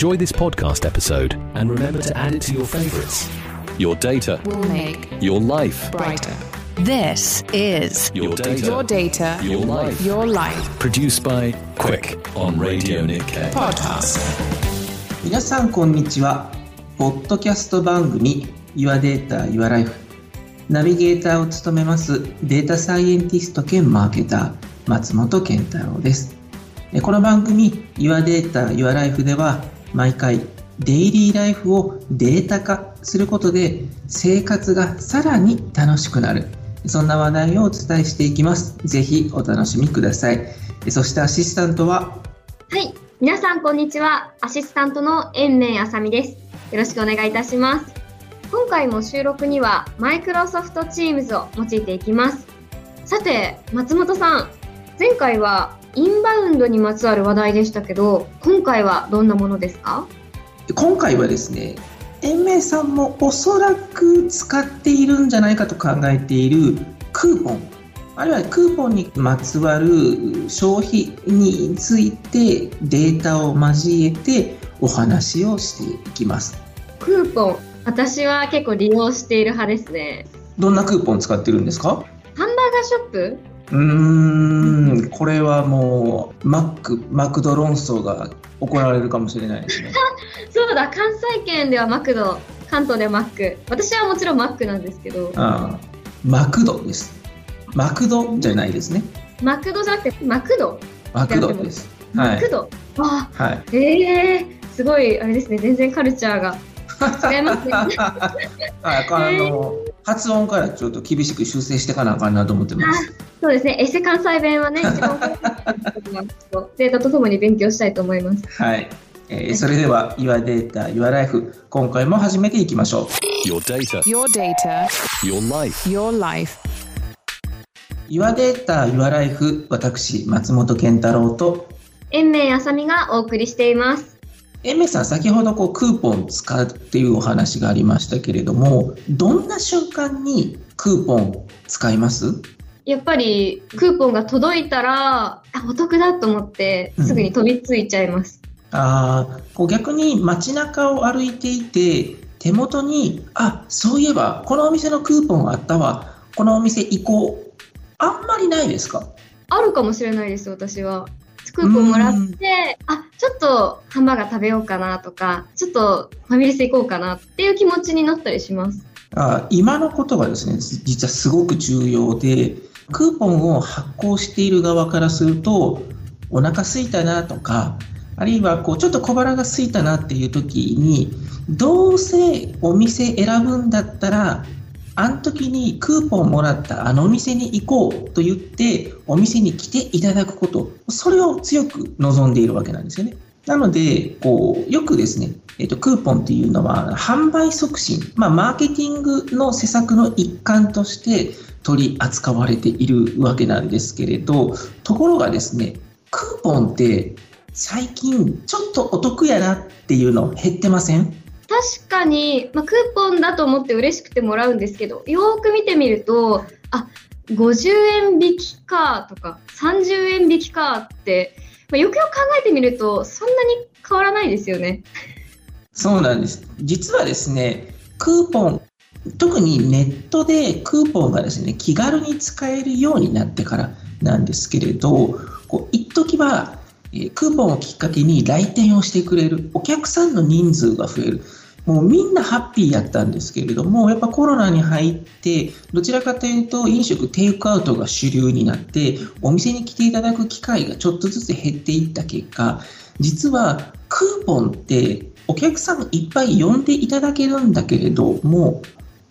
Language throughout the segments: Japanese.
Enjoy this podcast episode and remember to add it to your favorites. Your data, will make your life, brighter. This is your data, your data, your life. your life Produced by Quick on Radio Nikkei. podcast. 皆さんこんにちはポッドキャスト番組 Your Data Your Life ナビゲーターを務めますデータサイエンティスト兼マーケター松本健太郎ですえこの番組 Your Data Your Life では毎回デイリーライフをデータ化することで生活がさらに楽しくなるそんな話題をお伝えしていきますぜひお楽しみくださいえそしてアシスタントは？はい。皆さん、こんにちは。アシスタントの延命あさみです。よろしくお願いいたします。今回も収録には、マイクロソフト Teams を用いていきます。さて、松本さん。前回は、インバウンドにまつわる話題でしたけど、今回はどんなものですか？今回はですね延命さんもおそらく使っているんじゃないかと考えているクーポンあるいはクーポンにまつわる消費についてデータを交えてお話をしていきますクーポン。私は結構利用している派ですね。どんなクーポン使ってるんですか？ハンバーガーショップ？うーんこれはもうマックマクド論争が行われるかもしれないですね。そうだ、関西圏ではマクド、関東ではマック。私はもちろんマックなんですけど、ああマクドです。マクドじゃないですね。マクドじゃなくてマクド？マクドです。はい。マクド、あはい。ええすごいあれですね全然カルチャーが。違いますね。はい、あの、発音からちょっと厳しく修正していかなあかんなと思ってます。そうですねエセ関西弁はね一番データとともに勉強したいと思いますはい。えーそれでは、Your Data, Your Life、今回も始めていきましょ Your data, Your data, your life. your life. う。Your Data, Your Life、私、松本健太郎と、延命あさみがお送りしていますエメさん、先ほどこうクーポン使うっていうお話がありましたけれども、どんな瞬間にクーポン使います？やっぱりクーポンが届いたらあお得だと思ってすぐに飛びついちゃいます、あーこう逆に街中を歩いていて手元にあそういえばこのお店のクーポンあったわ。このお店行こう。あんまりないですか？あるかもしれないです私はクーポンもらってあちょっとハンバーガー食べようかなとかちょっとファミレス行こうかなっていう気持ちになったりします。あ今のことがですね。実はすごく重要でクーポンを発行している側からするとお腹空いたなとかあるいはこうちょっと小腹が空いたなっていう時にどうせお店選ぶんだったらあの時にクーポンもらったあのお店に行こうと言ってお店に来ていただくことそれを強く望んでいるわけなんですよね。なのでこうよくですね、えっとクーポンっていうのは販売促進、まあ、マーケティングの施策の一環として取り扱われているわけなんですけれどところがですねクーポンって最近ちょっとお得やなっていうの減ってません？確かに、まあ、クーポンだと思って嬉しくてもらうんですけどよーく見てみるとあ50円引きかとか30円引きかって、まあ、よくよく考えてみるとそんなに変わらないですよね。そうなんです。実はですね、クーポン、特にネットでクーポンがですね、気軽に使えるようになってからなんですけれど、こう一時は、クーポンをきっかけに来店をしてくれるお客さんの人数が増える。もうみんなハッピーやったんですけれども、やっぱコロナに入って、どちらかというと飲食テイクアウトが主流になって、お店に来ていただく機会がちょっとずつ減っていった結果、実はクーポンってお客さんいっぱい呼んでいただけるんだけれども、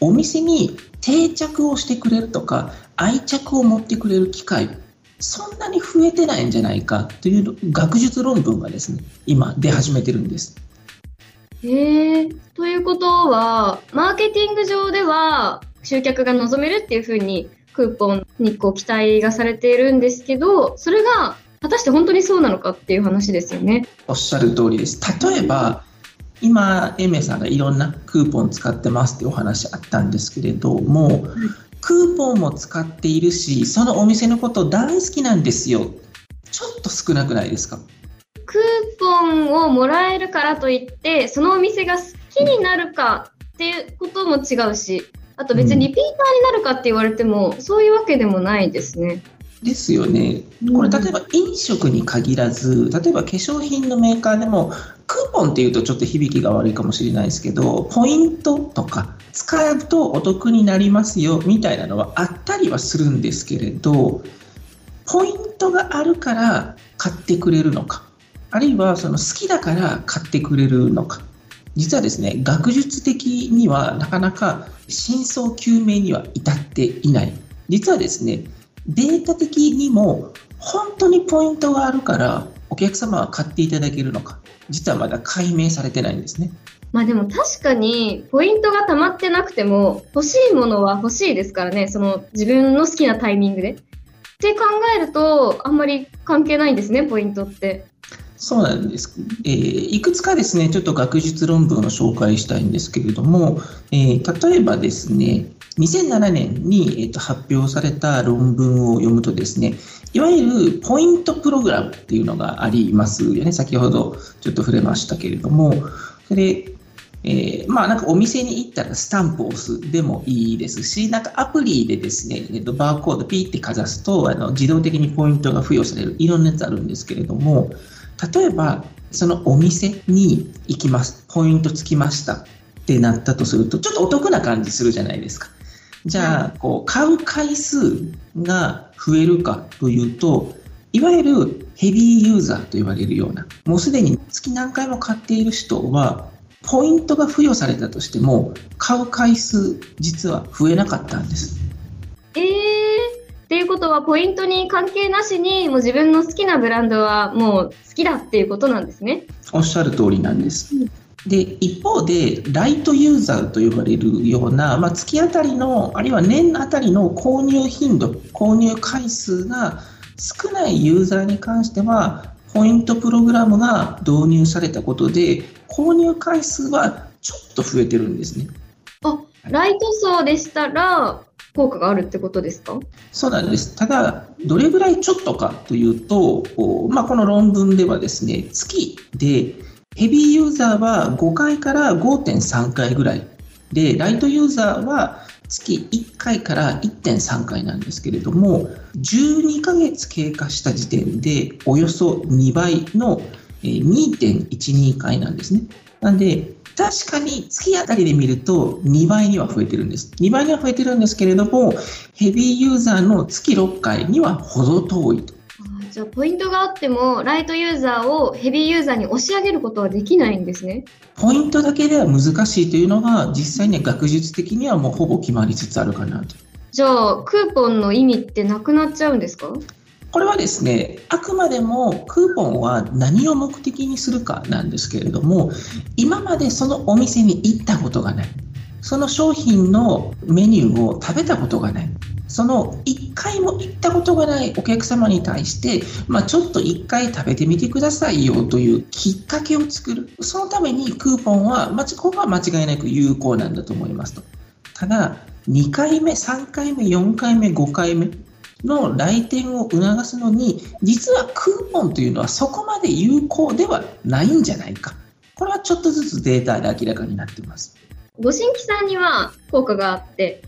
お店に定着をしてくれるとか、愛着を持ってくれる機会、そんなに増えてないんじゃないかという学術論文がですね、今出始めてるんです。へえということはマーケティング上では集客が望めるっていうふうにクーポンにこう期待がされているんですけどそれが果たして本当にそうなのかっていう話ですよね。おっしゃる通りです。例えば、今、エメさんがいろんなクーポン使ってますっていうお話あったんですけれども、クーポンも使っているし、そのお店のこと大好きなんですよ。ちょっと少なくないですか？クーポンをもらえるからといって、そのお店が好きになるかっていうことも違うし、あと別にリピーターになるかって言われても、そういうわけでもないですね。ですよね。これ例えば飲食に限らず、例えば化粧品のメーカーでも、クーポンっていうとちょっと響きが悪いかもしれないですけど、ポイントとか使うとお得になりますよみたいなのはあったりはするんですけれど、ポイントがあるから買ってくれるのか、あるいはその好きだから買ってくれるのか。実はですね、学術的にはなかなか真相究明には至っていない。実はですね、データ的にも本当にポイントがあるからお客様は買っていただけるのか実はまだ解明されてないんですねまあでも確かにポイントが溜まってなくても欲しいものは欲しいですからねその自分の好きなタイミングで。って考えるとあんまり関係ないんですねポイントって。そうなんです、えーいくつかですねちょっと学術論文を紹介したいんですけれども、えー例えばですね2007年に、えーと発表された論文を読むとですねいわゆるポイントプログラムっていうのがありますよね。先ほどちょっと触れましたけれども。それえーまあなんかお店に行ったらスタンプを押すでもいいですし、なんかアプリでですね、えっと、バーコードピーってかざすとあの自動的にポイントが付与される。いろんなやつあるんですけれども、例えばそのお店に行きます、ポイントつきましたってなったとすると、ちょっとお得な感じするじゃないですか。じゃあ、こう買う回数が増えるかというと、いわゆるヘビーユーザーと言われるような、もうすでに月何回も買っている人は、ポイントが付与されたとしても、買う回数、実は増えなかったんです。えー、ことはポイントに関係なしにもう自分の好きなブランドはもう好きだっていうことなんですね。おっしゃる通りなんです。で一方で、ライトユーザーと呼ばれるような、まあ、月あたりの、あるいは年あたりの購入頻度、購入回数が少ないユーザーに関しては、ポイントプログラムが導入されたことで、購入回数はちょっと増えてるんですね。あライト層でしたら効果があるってことですか？そうなんです。ただ、どれぐらいちょっとかというと、まあ、この論文ではですね、月でヘビーユーザーは5回から5.3回ぐらいで、ライトユーザーは月1回から1.3回なんですけれども、12ヶ月経過した時点でおよそ2倍の2.12回なんですね。なんで、確かに月あたりで見ると2倍には増えてるんです。2倍には増えてるんですけれども、ヘビーユーザーの月6回には程遠いと。じゃあポイントがあってもライトユーザーをヘビーユーザーに押し上げることはできないんですね。ポイントだけでは難しいというのが、実際には学術的にはもうほぼ決まりつつあるかなと。じゃあクーポンの意味ってなくなっちゃうんですか？これはですね、あくまでもクーポンは何を目的にするかなんですけれども、今までそのお店に行ったことがない、その商品のメニューを食べたことがない、その1回も行ったことがないお客様に対して、まあ、ちょっと1回食べてみてくださいよというきっかけを作る、そのためにクーポンは、まあ、ここは間違いなく有効なんだと思いますと。ただ、2回目、3回目、4回目、5回目の来店を促すのに、実はクーポンというのはそこまで有効ではないんじゃないか。これはちょっとずつデータで明らかになっています。ご新規さんには効果があって、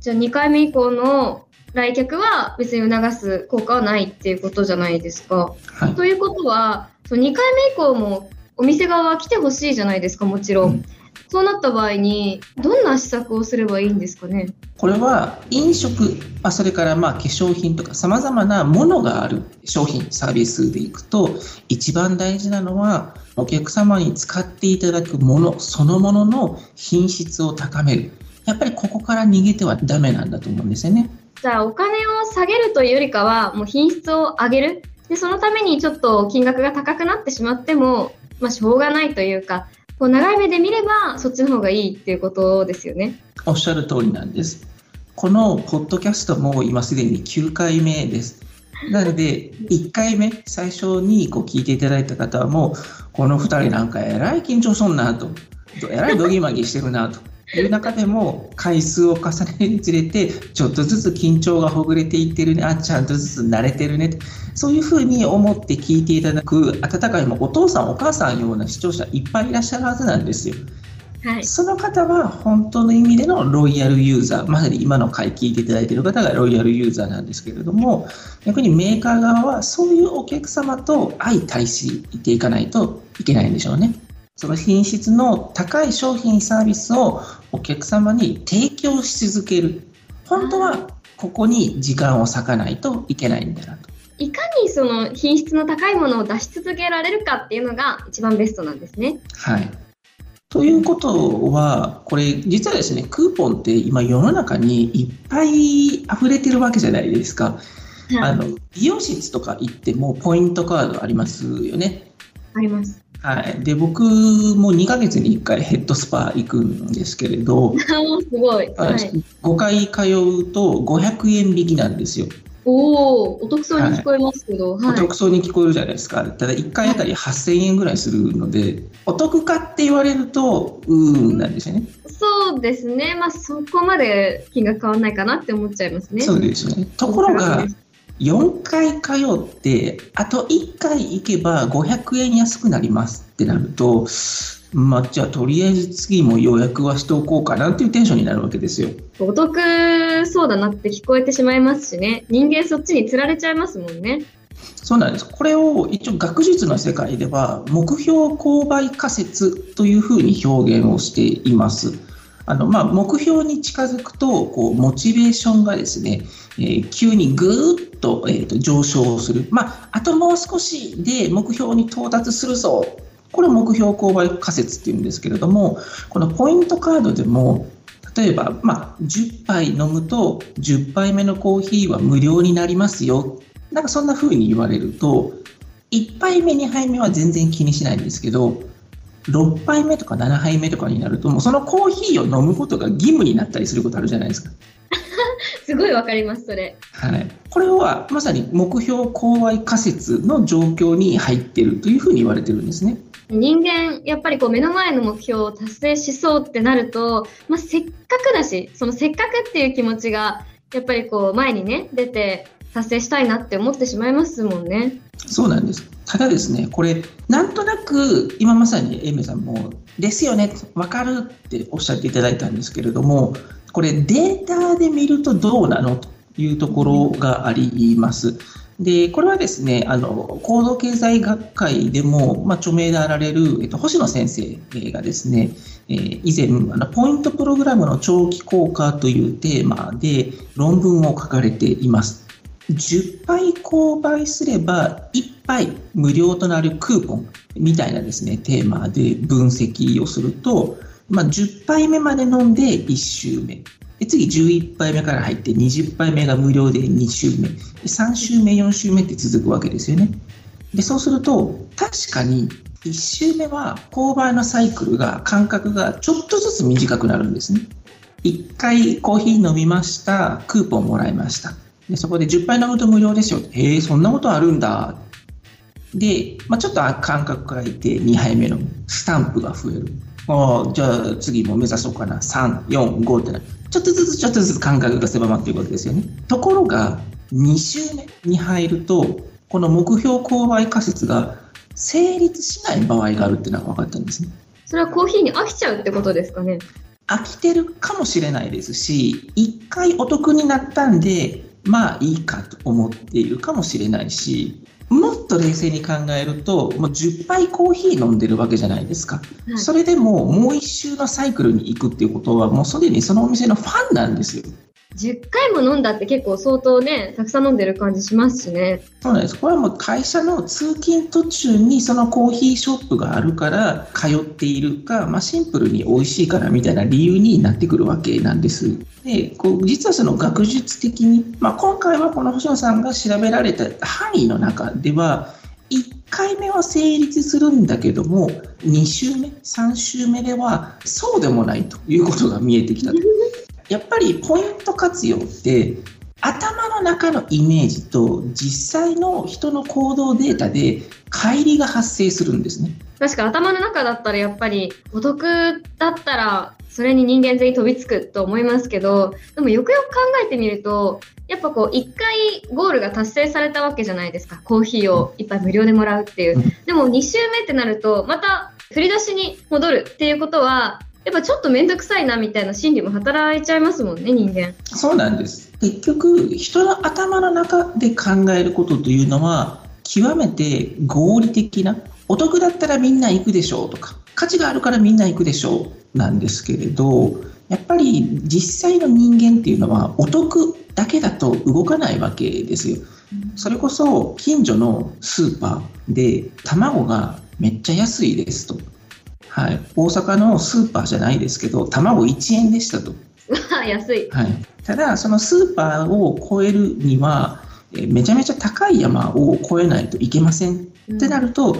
じゃあ2回目以降の来客は別に促す効果はないっていうことじゃないですか。はい。ということは、その2回目以降もお店側は来てほしいじゃないですか、もちろん。うんそうなった場合に、どんな施策をすればいいんですかね？これは飲食、まあ、それからまあ化粧品とかさまざまなものがある商品、サービスでいくと、一番大事なのは、お客様に使っていただくものそのものの品質を高める。やっぱりここから逃げてはダメなんだと思うんですよね。じゃあ、お金を下げるというよりかは、もう品質を上げる。で、そのためにちょっと金額が高くなってしまっても、まあ、しょうがないというか、こう長い目で見れば、そっちの方がいいっていうことですよね。おっしゃる通りなんです。このポッドキャストも今すでに9回目です。なので、1回目、最初にこう聞いていただいた方はもう、この2人なんかえらい緊張そんなと、えらいドギマギしてるなという中でも回数を重ねるにつれてちょっとずつ緊張がほぐれていってるねあちゃんとずつ慣れてるねそういうふうに思って聞いていただく温かいもお父さんお母さんような視聴者いっぱいいらっしゃるはずなんですよ。はい。その方は本当の意味でのロイヤルユーザー、まさに今の回聞いていただいている方がロイヤルユーザーなんですけれども、逆にメーカー側はそういうお客様と相対していかないといけないんでしょうね。その品質の高い商品サービスをお客様に提供し続ける。本当はここに時間を割かないといけないんだなと。いかにその品質の高いものを出し続けられるかっていうのが一番ベストなんですね。はい。ということは、これ実はですね、クーポンって今世の中にいっぱい溢れてるわけじゃないですか。あの美容室とか行ってもポイントカードありますよね。あります。はい、で僕も2ヶ月に1回ヘッドスパ行くんですけれど、すごい。はい。5回通うと500円引きなんですよ。おお、お得そうに聞こえますけど、おはい。得そうに聞こえるじゃないですか。ただ1回あたり8000円ぐらいするので、お得かって言われると、うーんなんですよね。そうですね。まあそこまで金額変わらないかなって思っちゃいますね。そうですよね。ところが、4回通って、あと1回行けば500円安くなりますってなると、まあ、じゃあとりあえず次も予約はしておこうかなっていうテンションになるわけですよ。お得そうだなって聞こえてしまいますしね。人間そっちに釣られちゃいますもんね。そうなんです。これを一応学術の世界では目標購買仮説というふうに表現をしています。あのまあ、目標に近づくとこうモチベーションがですね、えー急にぐーっと,、えーと上昇する、まあ、あともう少しで目標に到達するぞ。これを目標購買仮説っていうんですけれどもこのポイントカードでも例えば、まあ、10杯飲むと10杯目のコーヒーは無料になりますよ。なんかそんな風に言われると1杯目2杯目は全然気にしないんですけど6杯目とか7杯目とかになるともうそのコーヒーを飲むことが義務になったりすることあるじゃないですか。すごいわかります、それ。はい、これはまさに目標購買仮説の状況に入っているというふうに言われてるんですね。人間、やっぱりこう目の前の目標を達成しそうってなると、まあ、せっかくだし、そのせっかくっていう気持ちが、やっぱりこう前にね、出て達成したいなって思ってしまいますもんね。そうなんです。ただですね、これ、なんとなく、今まさにエイメさんも、ですよね、わかるっておっしゃっていただいたんですけれども、これ、データで見るとどうなのというところがあります。で、これはですね、あの、行動経済学会でも、まあ、著名であられる、えっと、星野先生がですね、えー以前あの、ポイントプログラムの長期効果というテーマで論文を書かれています。10杯購買すれば1杯無料となるクーポンみたいなですね、テーマで分析をすると、まあ、10杯目まで飲んで1周目。で次11杯目から入って20杯目が無料で2周目。3周目、4周目って続くわけですよね。で、そうすると、確かに1周目は購買のサイクルが、間隔がちょっとずつ短くなるんですね。1回コーヒー飲みました、クーポンもらいました。でそこで10杯飲むと無料ですよ。へえ、そんなことあるんだ。で、まあ、ちょっと間隔空いて2杯目のスタンプが増える。ああ、じゃあ次も目指そうかな。3、4、5ってな。ちょっとずつちょっとずつ間隔が狭まっていくわけですよね。ところが、2周目に入ると、この目標購買仮説が成立しない場合があるっていうのが分かったんですね。それはコーヒーに飽きちゃうってことですかね？飽きてるかもしれないですし、1回お得になったんで、まあいいかと思っているかもしれないし、もっと冷静に考えると、もう10杯コーヒー飲んでるわけじゃないですか。はいそれでももう一周のサイクルに行くっていうことは、もうすでにそのお店のファンなんですよ。10回も飲んだって結構相当ね、たくさん飲んでる感じしますしね。そうなんです。これはもう会社の通勤途中にそのコーヒーショップがあるから通っているか、まあ、シンプルに美味しいからみたいな理由になってくるわけなんです。で、こう実はその学術的に、まあ、今回はこの星野さんが調べられた範囲の中では、1回目は成立するんだけども、2週目、3週目ではそうでもないということが見えてきたと。やっぱりポイント活用って頭の中のイメージと実際の人の行動データで乖離が発生するんですね。確か頭の中だったらやっぱりお得だったらそれに人間全員飛びつくと思いますけど、でもよくよく考えてみると、やっぱこう、一回ゴールが達成されたわけじゃないですか。コーヒーをいっぱい無料でもらうっていう。でも2周目ってなると、また振り出しに戻るっていうことは、やっぱちょっと面倒くさいなみたいな心理も働いちゃいますもんね、人間。そうなんです。結局、人の頭の中で考えることというのは、極めて合理的な、お得だったらみんな行くでしょうとか、価値があるからみんな行くでしょうなんですけれど、やっぱり実際の人間っていうのは、お得だけだと動かないわけですよ。それこそ近所のスーパーで卵がめっちゃ安いですと。はい、大阪のスーパーじゃないですけど、卵1円でしたと。安い。はい、ただ、そのスーパーを越えるには、えめちゃめちゃ高い山を越えないといけません、うんってなると、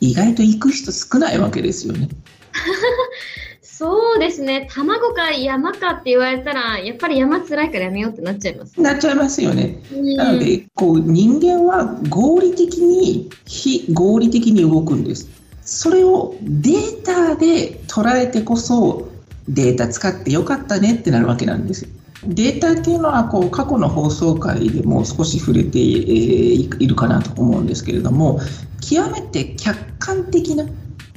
意外と行く人少ないわけですよね。そうですね。卵か山かって言われたら、やっぱり山辛いからやめようってなっちゃいます。なっちゃいますよね。うんなので、こう人間は合理的に非合理的に動くんです。それをデータで捉えてこそデータ使ってよかったねってなるわけなんですよ。データっていうのはこう過去の放送回でも少し触れているかなと思うんですけれども極めて客観的な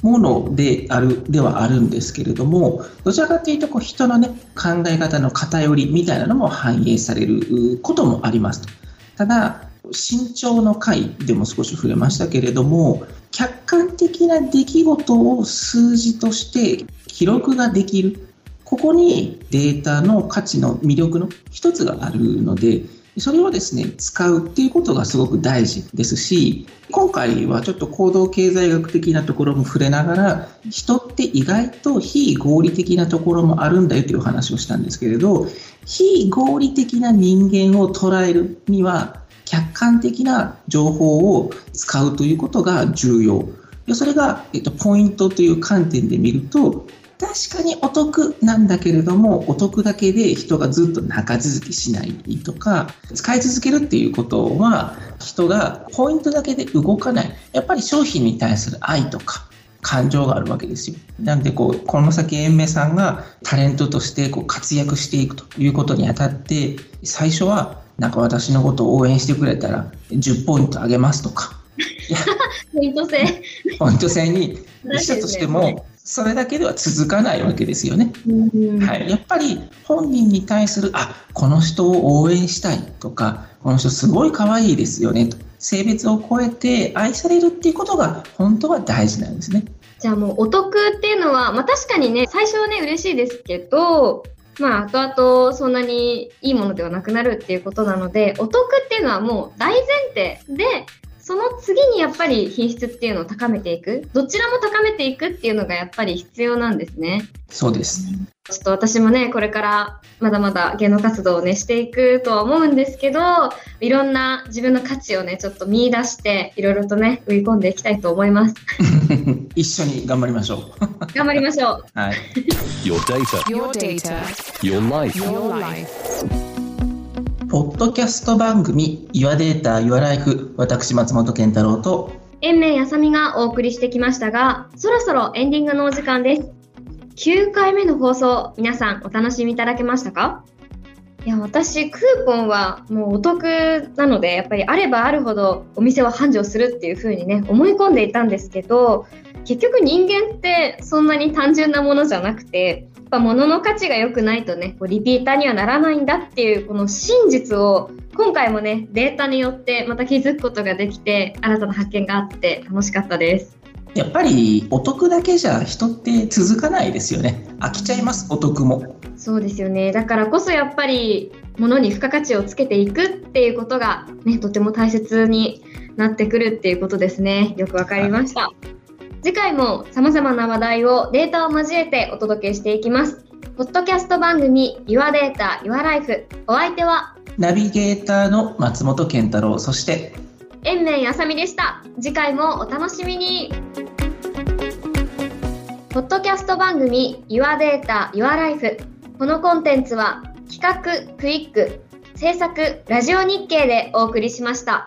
ものであるではあるんですけれどもどちらかというとこう人の、ね、考え方の偏りみたいなのも反映されることもありますと。ただ身長の回でも少し触れましたけれども客観的な出来事を数字として記録ができる。ここにデータの価値の魅力の一つがあるのでそれをですね使うっていうことがすごく大事ですし今回はちょっと行動経済学的なところも触れながら人って意外と非合理的なところもあるんだよという話をしたんですけれど非合理的な人間を捉えるには客観的な情報を使うということが重要。でそれが、えっと、ポイントという観点で見ると、確かにお得なんだけれども、お得だけで人がずっと長続きしないとか、使い続けるっていうことは、人がポイントだけで動かない。やっぱり商品に対する愛とか、感情があるわけですよ。なんでこう、この先延命さんがタレントとしてこう活躍していくということにあたって、最初はなんか私のことを応援してくれたら10ポイントあげますとか、ポイント制。ポイント制にしたとしても、それだけでは続かないわけですよね。うんはい、やっぱり本人に対する、あこの人を応援したいとか、この人すごい可愛いですよねと、性別を超えて愛されるっていうことが本当は大事なんですね。じゃあもうお得っていうのは、まあ確かにね、最初はね、嬉しいですけど、まあ後々そんなにいいものではなくなるっていうことなので、お得っていうのはもう大前提で、その次にやっぱり品質っていうのを高めていく。どちらも高めていくっていうのがやっぱり必要なんですね。そうです。ちょっと私もね、これからまだまだ芸能活動をね、していくとは思うんですけど、いろんな自分の価値をね、ちょっと見出して、いろいろとね、売り込んでいきたいと思います。一緒に頑張りましょう。頑張りましょう。はい。Your data, Your data, your life. your life. ポッドキャスト番組 Your Data, Your Life 私松本健太郎と延命あさみがお送りしてきましたが、そろそろエンディングのお時間です。9回目の放送、皆さんお楽しみいただけましたか？いや、私、クーポンはもうお得なので、やっぱりあればあるほどお店は繁盛するっていう風にね、思い込んでいたんですけど、結局人間ってそんなに単純なものじゃなくて、やっぱ物の価値が良くないとね、こうリピーターにはならないんだっていうこの真実を今回もね、データによってまた気づくことができて、新たな発見があって楽しかったです。やっぱりお得だけじゃ人って続かないですよね飽きちゃいますお得もそうですよね。だからこそやっぱり物に付加価値をつけていくっていうことがね、とても大切になってくるっていうことですね。よくわかりました。次回も様々な話題をデータを交えてお届けしていきます。ポッドキャスト番組 Your Data, Your Life お相手はナビゲーターの松本健太郎そして延命あさみでした。次回もお楽しみに。ポッドキャスト番組 Your Data, Your Life このコンテンツは企画クイック制作ラジオ日経でお送りしました。